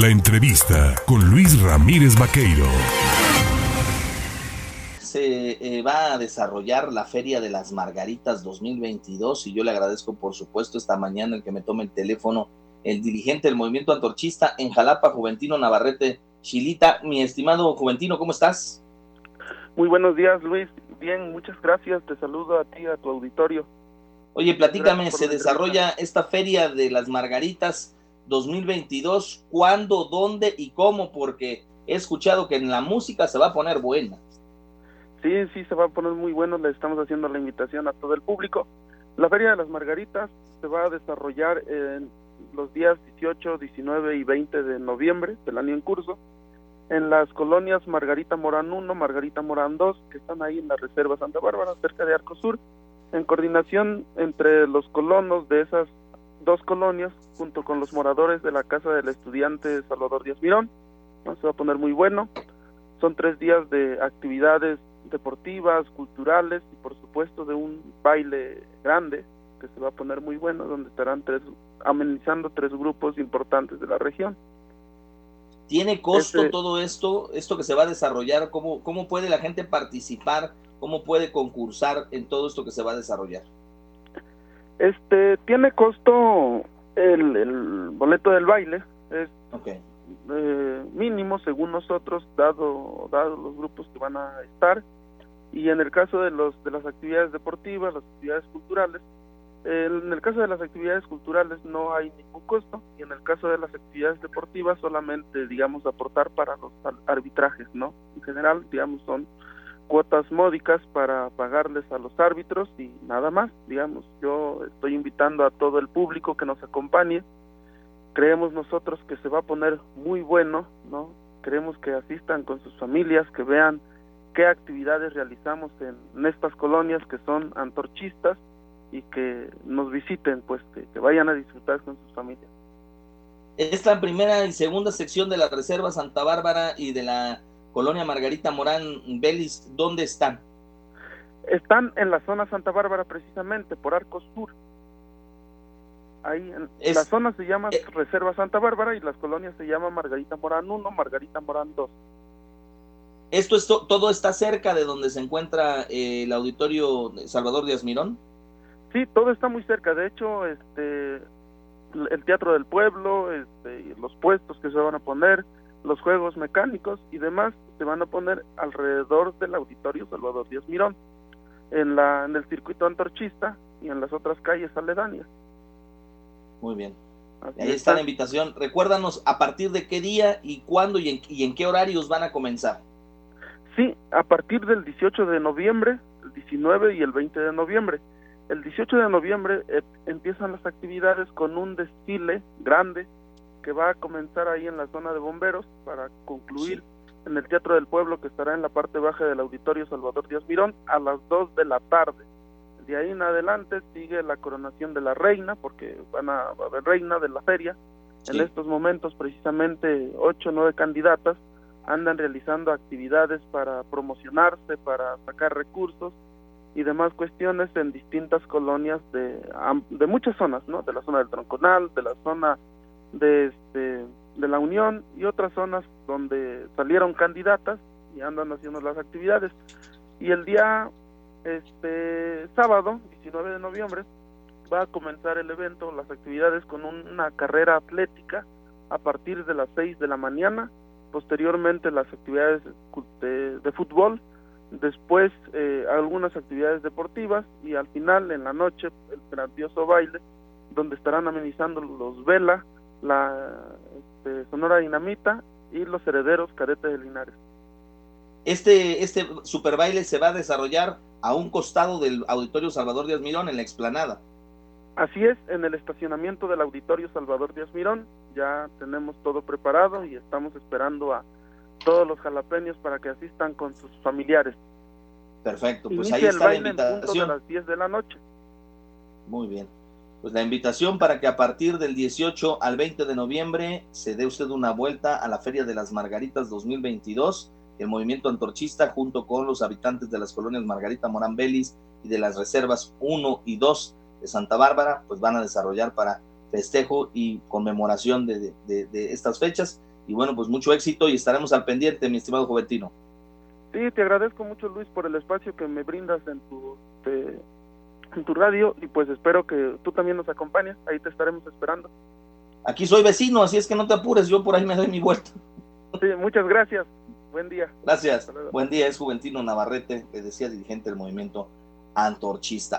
La entrevista con Luis Ramírez Vaqueiro. Se eh, va a desarrollar la Feria de las Margaritas 2022 y yo le agradezco por supuesto esta mañana el que me tome el teléfono el dirigente del movimiento antorchista en Jalapa, Juventino Navarrete Chilita. Mi estimado Juventino, ¿cómo estás? Muy buenos días, Luis. Bien, muchas gracias. Te saludo a ti, a tu auditorio. Oye, platícame, se desarrolla esta Feria de las Margaritas 2022, ¿cuándo, dónde y cómo? Porque he escuchado que en la música se va a poner buena. Sí, sí, se va a poner muy bueno. Le estamos haciendo la invitación a todo el público. La Feria de las Margaritas se va a desarrollar en los días 18, 19 y 20 de noviembre del año en curso en las colonias Margarita Morán 1, Margarita Morán 2, que están ahí en la Reserva Santa Bárbara, cerca de Arco Sur, en coordinación entre los colonos de esas dos colonias junto con los moradores de la casa del estudiante Salvador Díaz Mirón. Se va a poner muy bueno. Son tres días de actividades deportivas, culturales y por supuesto de un baile grande que se va a poner muy bueno, donde estarán tres amenizando tres grupos importantes de la región. ¿Tiene costo este todo esto, esto que se va a desarrollar? ¿Cómo, ¿Cómo puede la gente participar? ¿Cómo puede concursar en todo esto que se va a desarrollar? Este tiene costo el, el boleto del baile es eh, mínimo según nosotros dado dado los grupos que van a estar. Y en el caso de los de las actividades deportivas las actividades culturales en el caso de las actividades culturales no hay ningún costo y en el caso de las actividades deportivas solamente digamos aportar para los arbitrajes no en general digamos son cuotas módicas para pagarles a los árbitros y nada más, digamos, yo estoy invitando a todo el público que nos acompañe, creemos nosotros que se va a poner muy bueno, ¿no? Queremos que asistan con sus familias, que vean qué actividades realizamos en, estas colonias que son antorchistas y que nos visiten, pues que vayan a disfrutar con sus familias. Esta primera y segunda sección de la Reserva Santa Bárbara y de la Colonia Margarita Morán Belis, ¿dónde están? Están en la zona Santa Bárbara precisamente, por Arcos Sur. Ahí en la zona se llama eh, Reserva Santa Bárbara y las colonias se llaman Margarita Morán 1, Margarita Morán 2. ¿Esto es todo está cerca de donde se encuentra eh, el auditorio Salvador Díaz Mirón? Sí, todo está muy cerca. De hecho, este el Teatro del Pueblo, este, los puestos que se van a poner, los juegos mecánicos y demás se van a poner alrededor del auditorio Salvador Díaz Mirón, en, la, en el circuito antorchista y en las otras calles aledañas. Muy bien. Ahí está la invitación. Recuérdanos a partir de qué día y cuándo y en, y en qué horarios van a comenzar. Sí, a partir del 18 de noviembre, el 19 y el 20 de noviembre. El 18 de noviembre eh, empiezan las actividades con un desfile grande que va a comenzar ahí en la zona de bomberos para concluir en el Teatro del Pueblo que estará en la parte baja del Auditorio Salvador Díaz Mirón a las 2 de la tarde. De ahí en adelante sigue la coronación de la reina, porque van a, haber reina de la feria. En estos momentos precisamente ocho o nueve candidatas andan realizando actividades para promocionarse, para sacar recursos y demás cuestiones en distintas colonias de, de muchas zonas, ¿no? De la zona del Tronconal, de la zona de, este, de la Unión y otras zonas donde salieron candidatas y andan haciendo las actividades. Y el día este sábado, 19 de noviembre, va a comenzar el evento, las actividades con una carrera atlética a partir de las 6 de la mañana, posteriormente las actividades de, de fútbol, después eh, algunas actividades deportivas y al final en la noche el grandioso baile donde estarán amenizando los vela, la este, Sonora Dinamita y los herederos cadetes de Linares. Este, este super baile se va a desarrollar a un costado del Auditorio Salvador Díaz Mirón, en la explanada. Así es, en el estacionamiento del Auditorio Salvador Díaz Mirón, ya tenemos todo preparado y estamos esperando a todos los jalapeños para que asistan con sus familiares. Perfecto, pues ahí está la invitación. a las 10 de la noche. Muy bien pues la invitación para que a partir del 18 al 20 de noviembre se dé usted una vuelta a la Feria de las Margaritas 2022. El movimiento antorchista, junto con los habitantes de las colonias Margarita Morán Belis y de las reservas 1 y 2 de Santa Bárbara, pues van a desarrollar para festejo y conmemoración de, estas fechas. y bueno, pues mucho éxito y estaremos al pendiente, mi estimado Juventino. Sí, te agradezco mucho Luis por el espacio que me brindas en tu, en tu radio y pues espero que tú también nos acompañes, ahí te estaremos esperando. Aquí soy vecino, así es que no te apures, yo por ahí me doy mi vuelta. Sí, muchas gracias. Buen día. Gracias. Buen día, es Juventino Navarrete, que decía dirigente del movimiento antorchista.